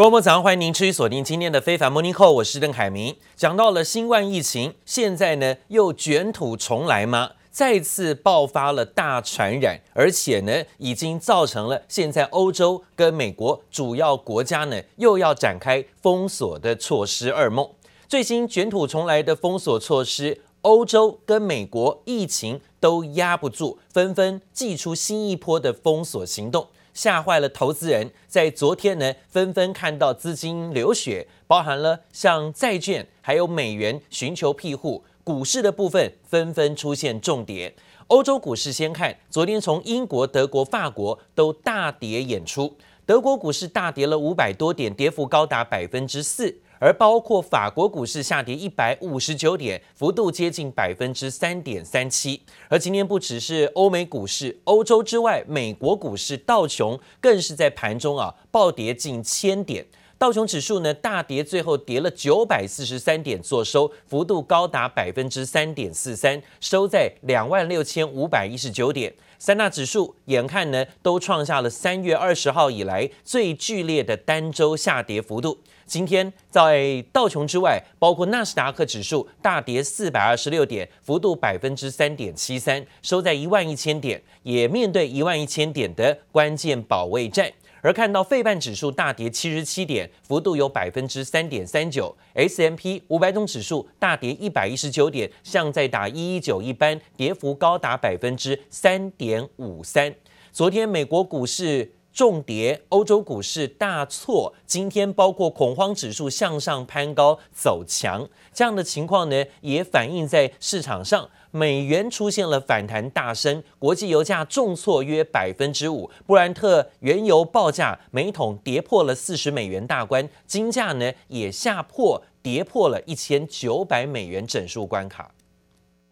各位早上欢迎您持续锁定今天的非凡 Morning Call，我是邓凯明。讲到了新冠疫情，现在呢又卷土重来吗？再次爆发了大传染，而且呢已经造成了现在欧洲跟美国主要国家呢又要展开封锁的措施噩梦。最新卷土重来的封锁措施，欧洲跟美国疫情都压不住，纷纷祭出新一波的封锁行动。吓坏了投资人，在昨天呢，纷纷看到资金流血，包含了像债券还有美元寻求庇护，股市的部分纷纷出现重跌。欧洲股市先看，昨天从英国、德国、法国都大跌演出，德国股市大跌了五百多点，跌幅高达百分之四。而包括法国股市下跌一百五十九点，幅度接近百分之三点三七。而今天不只是欧美股市，欧洲之外，美国股市道琼更是在盘中啊暴跌近千点。道琼指数呢大跌，最后跌了九百四十三点，做收幅度高达百分之三点四三，收在两万六千五百一十九点。三大指数眼看呢都创下了三月二十号以来最剧烈的单周下跌幅度。今天在道琼之外，包括纳斯达克指数大跌四百二十六点，幅度百分之三点七三，收在一万一千点，也面对一万一千点的关键保卫战。而看到费半指数大跌七十七点，幅度有百分之三点三九；S M P 五百种指数大跌一百一十九点，像在打一一九一般，跌幅高达百分之三点五三。昨天美国股市。重跌，欧洲股市大挫。今天包括恐慌指数向上攀高走强，这样的情况呢，也反映在市场上。美元出现了反弹大升，国际油价重挫约百分之五。布兰特原油报价每桶跌破了四十美元大关，金价呢也下破跌破了一千九百美元整数关卡。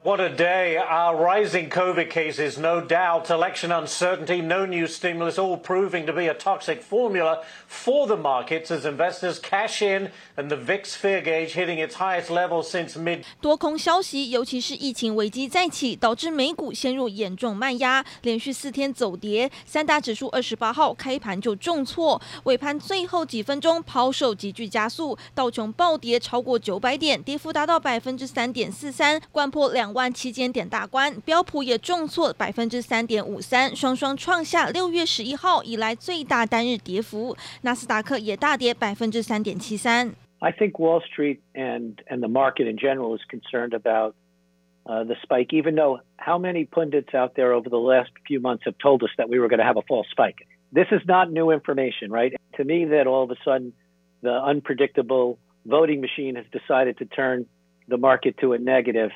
What a day. Our rising COVID cases, no doubt, election uncertainty, no new stimulus, all proving to be a toxic formula for the markets as investors cash in and the VIX fear gauge hitting its highest level since mid. 多空消息，尤其是疫情危机再起，导致美股陷入严重卖压，连续四天走跌。三大指数二十八号开盘就重挫，尾盘最后几分钟抛售急剧加速，道琼暴跌超过九百点，跌幅达到百分之三点四三，掼破两。 万七千点大关，标普也重挫百分之三点五三，双双创下六月十一号以来最大单日跌幅。纳斯达克也大跌百分之三点七三。I think Wall Street and and the market in general is concerned about uh, the spike, even though how many pundits out there over the last few months have told us that we were going to have a false spike. This is not new information, right? To me, that all of a sudden the unpredictable voting machine has decided to turn the market to a negative.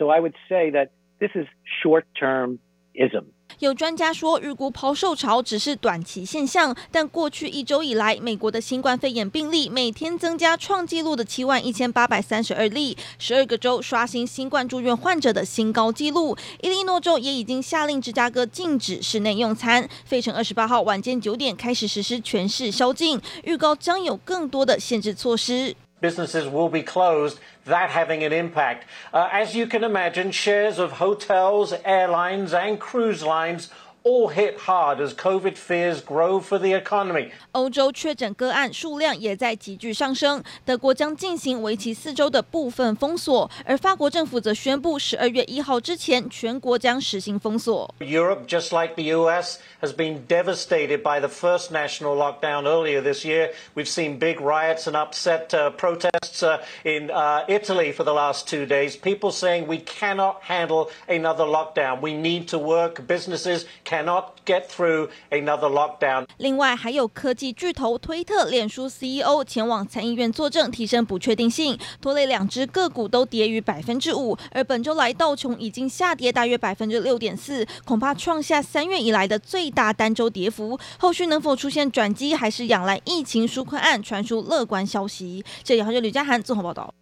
So I would say that this is short-termism. 有专家说，预估抛售潮只是短期现象，但过去一周以来，美国的新冠肺炎病例每天增加创纪录的七万一千八百三十二例，十二个州刷新新冠住院患者的新高纪录。伊利诺州也已经下令芝加哥禁止室内用餐，费城二十八号晚间九点开始实施全市宵禁，预告将有更多的限制措施。Businesses will be closed, that having an impact. Uh, as you can imagine, shares of hotels, airlines, and cruise lines all hit hard as COVID fears grow for the economy. 欧洲确诊个案数量也在急剧上升，德国将进行为期四周的部分封锁，而法国政府则宣布十二月一号之前全国将实行封锁。Europe, just like the US, has been devastated by the first national lockdown earlier this year. We've seen big riots and upset uh, protests uh, in uh, Italy for the last two days. People saying we cannot handle another lockdown. We need to work. Businesses cannot get through another lockdown. 另外，还有科技巨头推特、脸书 CEO 前往参议院作证，提升不确定性，拖累两只个股都跌逾百分之五。而本周来，道琼已经下跌大约百分之六点四，恐怕创下三月以来的最大单周跌幅。后续能否出现转机，还是仰赖疫情纾困案传出乐观消息。这里还是吕家涵综合报道。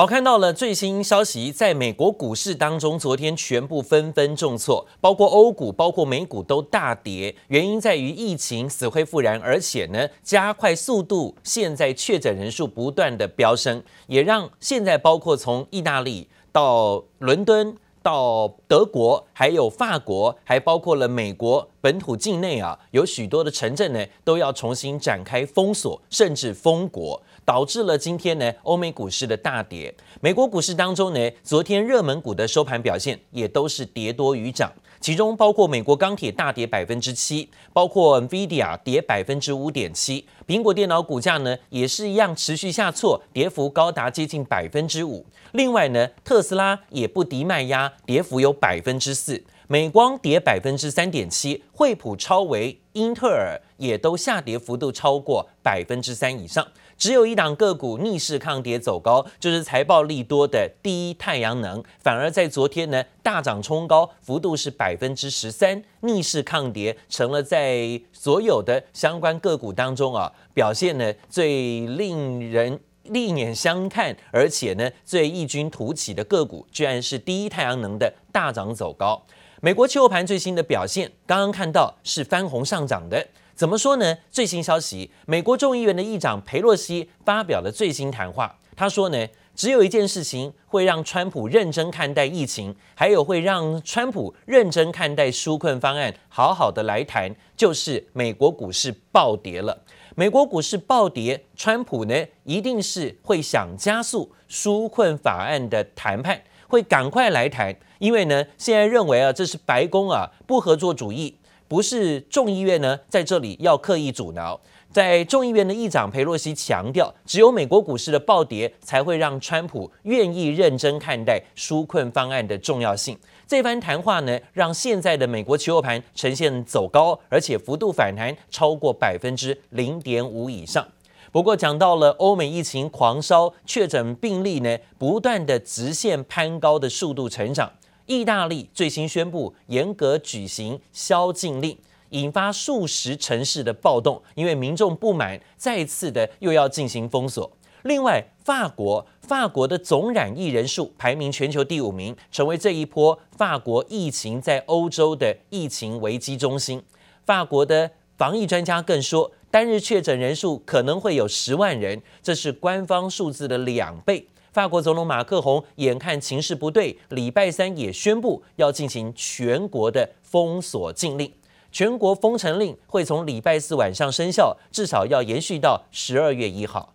好，看到了最新消息，在美国股市当中，昨天全部纷纷重挫，包括欧股、包括美股都大跌。原因在于疫情死灰复燃，而且呢加快速度，现在确诊人数不断的飙升，也让现在包括从意大利到伦敦。到德国，还有法国，还包括了美国本土境内啊，有许多的城镇呢，都要重新展开封锁，甚至封国，导致了今天呢，欧美股市的大跌。美国股市当中呢，昨天热门股的收盘表现也都是跌多于涨。其中包括美国钢铁大跌百分之七，包括 NVIDIA 跌百分之五点七，苹果电脑股价呢也是一样持续下挫，跌幅高达接近百分之五。另外呢，特斯拉也不敌卖压，跌幅有百分之四，美光跌百分之三点七，惠普、超微、英特尔也都下跌幅度超过百分之三以上。只有一档个股逆势抗跌走高，就是财报利多的第一太阳能，反而在昨天呢大涨冲高，幅度是百分之十三，逆势抗跌成了在所有的相关个股当中啊表现呢最令人另眼相看，而且呢最异军突起的个股，居然是第一太阳能的大涨走高。美国期货盘最新的表现，刚刚看到是翻红上涨的。怎么说呢？最新消息，美国众议院的议长佩洛西发表了最新谈话。他说呢，只有一件事情会让川普认真看待疫情，还有会让川普认真看待纾困方案，好好的来谈，就是美国股市暴跌了。美国股市暴跌，川普呢一定是会想加速纾困法案的谈判，会赶快来谈，因为呢现在认为啊，这是白宫啊不合作主义。不是众议院呢，在这里要刻意阻挠。在众议院的议长裴洛西强调，只有美国股市的暴跌，才会让川普愿意认真看待纾困方案的重要性。这番谈话呢，让现在的美国期货盘呈现走高，而且幅度反弹超过百分之零点五以上。不过，讲到了欧美疫情狂烧，确诊病例呢，不断的直线攀高的速度成长。意大利最新宣布严格举行宵禁令，引发数十城市的暴动，因为民众不满，再次的又要进行封锁。另外，法国法国的总染疫人数排名全球第五名，成为这一波法国疫情在欧洲的疫情危机中心。法国的防疫专家更说，单日确诊人数可能会有十万人，这是官方数字的两倍。法国总统马克宏眼看情势不对，礼拜三也宣布要进行全国的封锁禁令，全国封城令会从礼拜四晚上生效，至少要延续到十二月一号。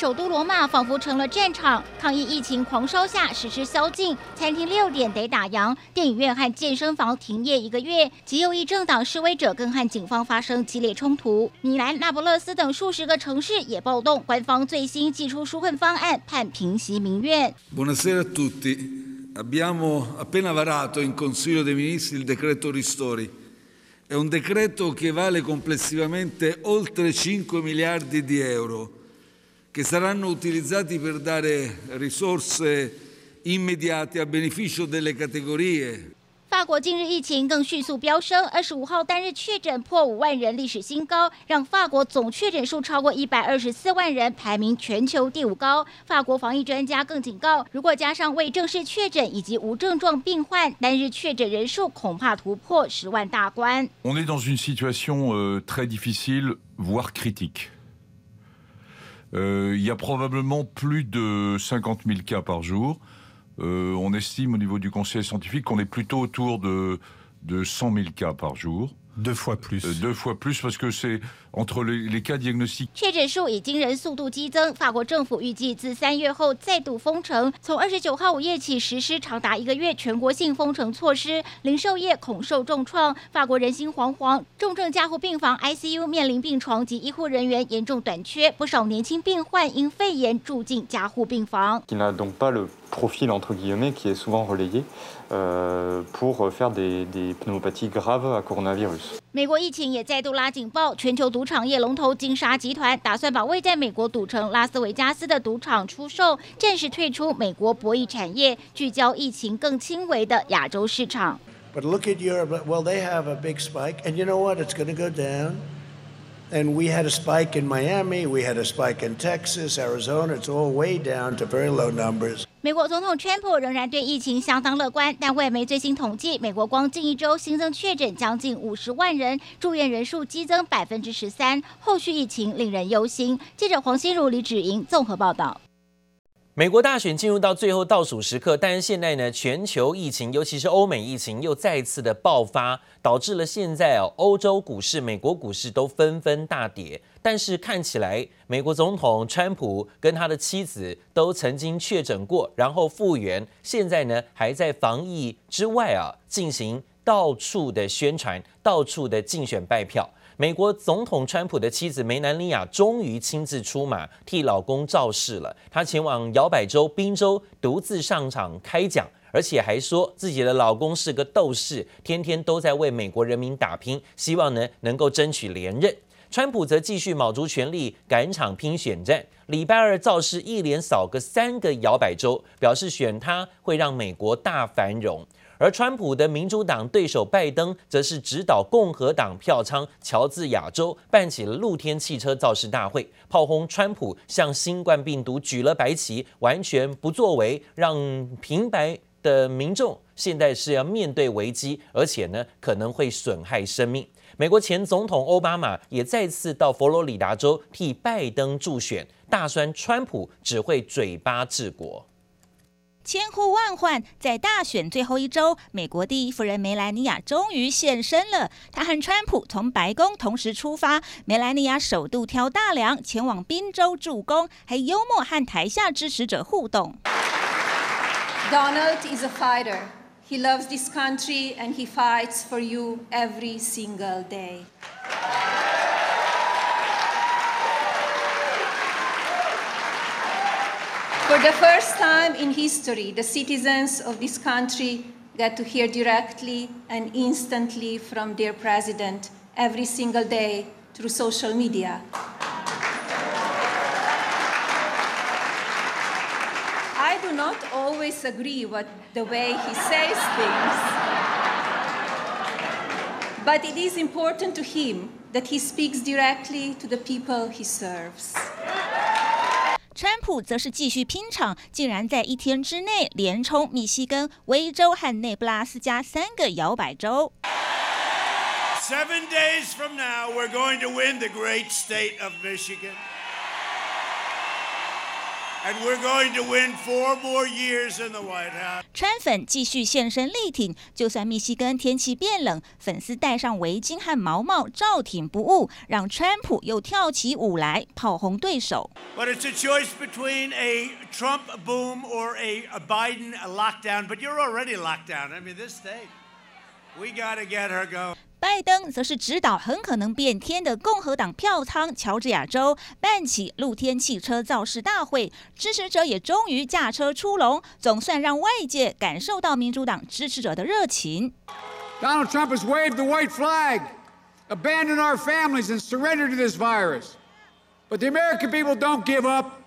首都罗马仿佛成了战场，抗疫疫情狂烧下实施宵禁，餐厅六点得打烊，电影院和健身房停业一个月。极右翼政党示威者更和警方发生激烈冲突，米兰、那不勒斯等数十个城市也暴动。官方最新祭出纾困方案，盼平息民怨。Buonasera a tutti. Abbiamo appena varato in Consiglio dei Ministri il decreto ristori. È un decreto che vale complessivamente oltre 5 miliardi di euro. Che saranno utilizzati per dare risorse immediate a beneficio delle categorie。法国近日疫情更迅速飙升，二十五号单日确诊破五万人，历史新高，让法国总确诊数超过一百二十四万人，排名全球第五高。法国防疫专家更警告，如果加上未正式确诊以及无症状病患，单日确诊人数恐怕突破十万大关。On est dans une situation euh, très difficile, voire critique. 呃，il y a probablement plus de 50 000 cas par jour. Euh, on estime au niveau du conseil scientifique qu'on est plutôt autour de, de 100 000 cas par jour. Deux fois plus，呃，deux fois plus parce que c'est entre les les cas diagnostiques。确诊数以惊人速度激增，法国政府预计自三月后再度封城，从二十九号午夜起实施长达一个月全国性封城措施，零售业恐受重创，法国人心惶惶，重症加护病房 ICU 面临病床及医护人员严重短缺，不少年轻病患因肺炎住进加护病房。美国疫情也再度拉警报，全球赌场业龙头金沙集团打算把位在美国赌城拉斯维加斯的赌场出售，暂时退出美国博弈产业，聚焦疫情更轻微的亚洲市场。But look at Europe. Well, they have a big spike, and you know what? It's going to go down. And we had a spike in Miami. We had a spike in Texas, Arizona. It's all way down to very low numbers. 美国总统川普仍然对疫情相当乐观，但外媒最新统计，美国光近一周新增确诊将近五十万人，住院人数激增百分之十三，后续疫情令人忧心。记者黄心如、李芷莹综合报道。美国大选进入到最后倒数时刻，但是现在呢，全球疫情，尤其是欧美疫情又再次的爆发，导致了现在哦，欧洲股市、美国股市都纷纷大跌。但是看起来，美国总统川普跟他的妻子都曾经确诊过，然后复原，现在呢还在防疫之外啊，进行到处的宣传，到处的竞选拜票。美国总统川普的妻子梅兰妮亚终于亲自出马替老公造势了。她前往摇摆州宾州独自上场开讲，而且还说自己的老公是个斗士，天天都在为美国人民打拼，希望呢能够争取连任。川普则继续卯足全力赶场拼选战，礼拜二造势一连扫个三个摇摆州，表示选他会让美国大繁荣。而川普的民主党对手拜登，则是指导共和党票仓乔治亚州办起了露天汽车造势大会，炮轰川普向新冠病毒举了白旗，完全不作为，让平白的民众现在是要面对危机，而且呢可能会损害生命。美国前总统奥巴马也再次到佛罗里达州替拜登助选，大酸川普只会嘴巴治国。千呼万唤，在大选最后一周，美国第一夫人梅兰妮亚终于现身了。她和川普从白宫同时出发，梅兰妮亚首度挑大梁前往宾州助攻，还幽默和台下支持者互动。Donald is a fighter. He loves this country and he fights for you every single day. For the first time in history, the citizens of this country get to hear directly and instantly from their president every single day through social media. I do not always agree with the way he says things, but it is important to him that he speaks directly to the people he serves. 川普则是继续拼场，竟然在一天之内连冲密西根、威州和内布拉斯加三个摇摆州。Seven days from now, we're going to win the great state of Michigan. And we're going to win four more years in the White House. 川粉继续现身力挺，就算密西根天气变冷，粉丝戴上围巾和毛帽照挺不误，让川普又跳起舞来炮轰对手。But it's a choice between a Trump boom or a, a Biden lockdown. But you're already locked down. I mean, this state, we got to get her going. 拜登则是指导很可能变天的共和党票仓乔治亚州办起露天汽车造势大会，支持者也终于驾车出笼，总算让外界感受到民主党支持者的热情。Donald Trump has waved the white flag, abandon our families and surrender to this virus. But the American people don't give up,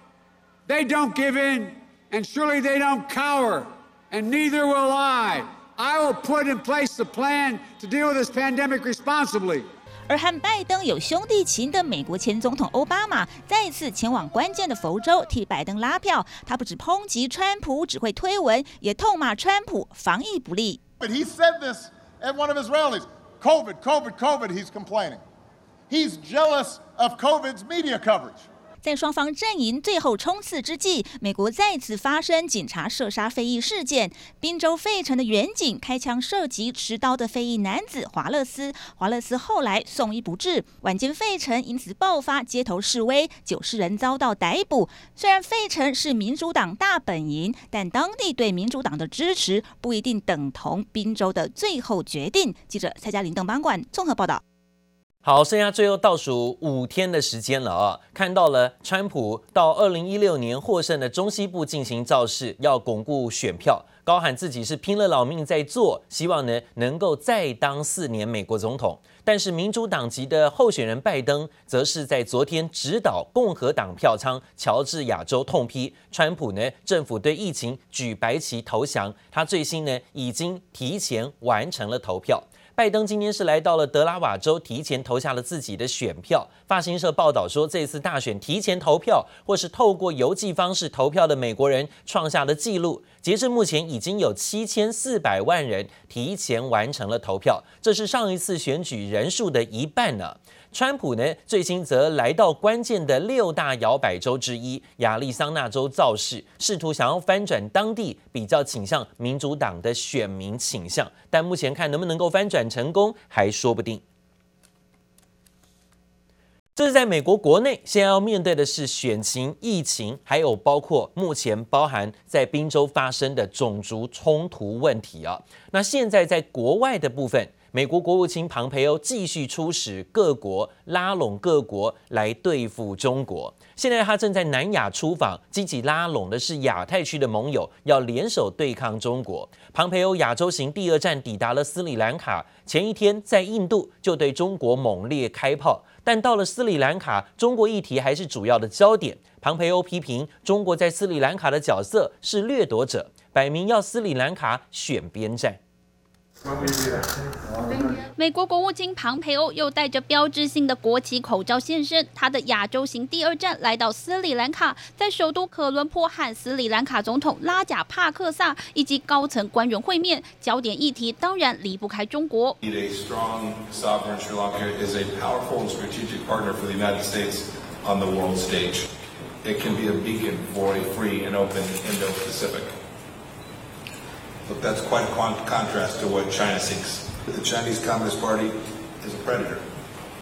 they don't give in, and surely they don't cower, and neither will I. I will put in place the plan to deal with this pandemic responsibly. 而和拜登有兄弟情的美国前总统奥巴马再次前往关键的佛州替拜登拉票。他不止抨击川普只会推文，也痛骂川普防疫不力。But he said this at one of his rallies. COVID, COVID, COVID, he's complaining. He's jealous of COVID's media coverage. 在双方阵营最后冲刺之际，美国再次发生警察射杀非裔事件。宾州费城的远警开枪射击持刀的非裔男子华勒斯，华勒斯后来送医不治。晚间费城因此爆发街头示威，九十人遭到逮捕。虽然费城是民主党大本营，但当地对民主党的支持不一定等同宾州的最后决定。记者蔡嘉玲、邓邦冠综合报道。好，剩下最后倒数五天的时间了啊！看到了川普到二零一六年获胜的中西部进行造势，要巩固选票，高喊自己是拼了老命在做，希望呢能够再当四年美国总统。但是民主党籍的候选人拜登，则是在昨天指导共和党票仓乔治亚州痛批川普呢政府对疫情举白旗投降，他最新呢已经提前完成了投票。拜登今天是来到了德拉瓦州，提前投下了自己的选票。发行社报道说，这次大选提前投票或是透过邮寄方式投票的美国人创下了纪录。截至目前，已经有七千四百万人提前完成了投票，这是上一次选举人数的一半呢。川普呢，最新则来到关键的六大摇摆州之一亚利桑那州造势，试图想要翻转当地比较倾向民主党的选民倾向，但目前看能不能够翻转成功还说不定。这是在美国国内，现在要面对的是选情、疫情，还有包括目前包含在宾州发生的种族冲突问题啊。那现在在国外的部分。美国国务卿庞培欧继续出使各国，拉拢各国来对付中国。现在他正在南亚出访，积极拉拢的是亚太区的盟友，要联手对抗中国。庞培欧亚洲行第二站抵达了斯里兰卡，前一天在印度就对中国猛烈开炮，但到了斯里兰卡，中国议题还是主要的焦点。庞培欧批评中国在斯里兰卡的角色是掠夺者，摆明要斯里兰卡选边站。美国国务卿庞培欧又戴着标志性的国旗口罩现身，他的亚洲行第二站来到斯里兰卡，在首都可伦坡和斯里兰卡总统拉贾帕克萨以及高层官员会面，焦点议题当然离不开中国。The Chinese Communist Party is a predator,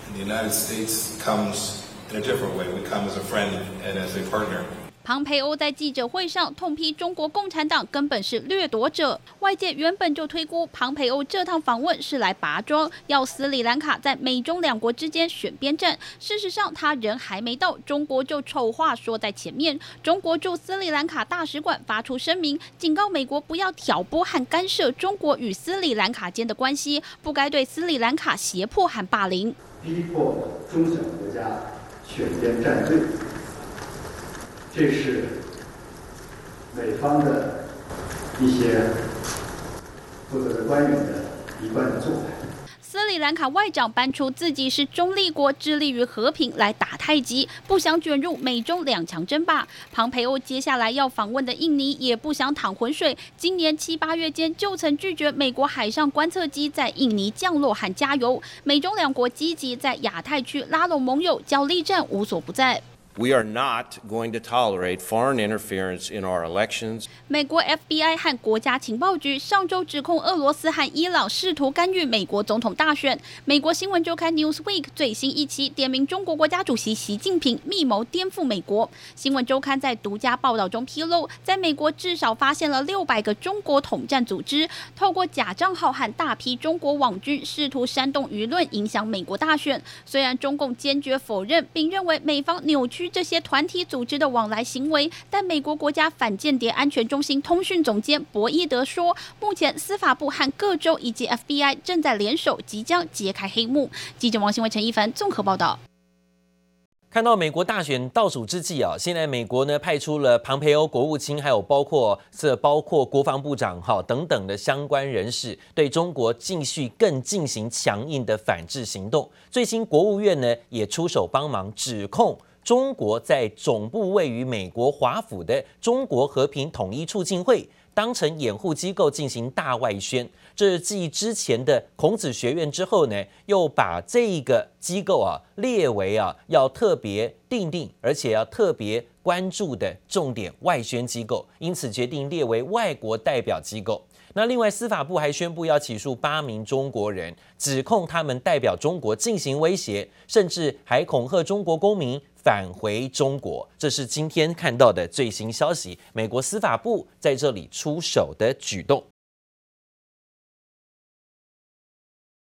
and the United States comes in a different way. We come as a friend and as a partner. 庞培欧在记者会上痛批中国共产党根本是掠夺者，外界原本就推估庞培欧这趟访问是来拔庄，要斯里兰卡在美中两国之间选边站。事实上，他人还没到，中国就丑话说在前面。中国驻斯里兰卡大使馆发出声明，警告美国不要挑拨和干涉中国与斯里兰卡间的关系，不该对斯里兰卡胁迫和霸凌，逼迫中小国家选边站队。这是美方的一些负责的官员的一贯的做法。斯里兰卡外长搬出自己是中立国，致力于和平来打太极，不想卷入美中两强争霸。庞培欧接下来要访问的印尼也不想淌浑水，今年七八月间就曾拒绝美国海上观测机在印尼降落和加油。美中两国积极在亚太区拉拢盟友，角力战无所不在。We are not going to tolerate foreign interference in our elections. 美国 FBI 和国家情报局上周指控俄罗斯和伊朗试图干预美国总统大选。美国新闻周刊 Newsweek 最新一期点名中国国家主席习近平密谋颠覆美国。新闻周刊在独家报道中披露，在美国至少发现了六百个中国统战组织，透过假账号和大批中国网军试图煽动舆论，影响美国大选。虽然中共坚决否认，并认为美方扭曲。这些团体组织的往来行为，但美国国家反间谍安全中心通讯总监博伊德说，目前司法部和各州以及 FBI 正在联手，即将揭开黑幕。记者王新伟、陈一凡综合报道。看到美国大选倒数之际啊，现在美国呢派出了庞培欧国务卿，还有包括这包括国防部长哈等等的相关人士，对中国继续更进行强硬的反制行动。最新国务院呢也出手帮忙，指控。中国在总部位于美国华府的中国和平统一促进会当成掩护机构进行大外宣，这是继之前的孔子学院之后呢，又把这个机构啊列为啊要特别定定，而且要特别关注的重点外宣机构，因此决定列为外国代表机构。那另外，司法部还宣布要起诉八名中国人，指控他们代表中国进行威胁，甚至还恐吓中国公民返回中国。这是今天看到的最新消息，美国司法部在这里出手的举动。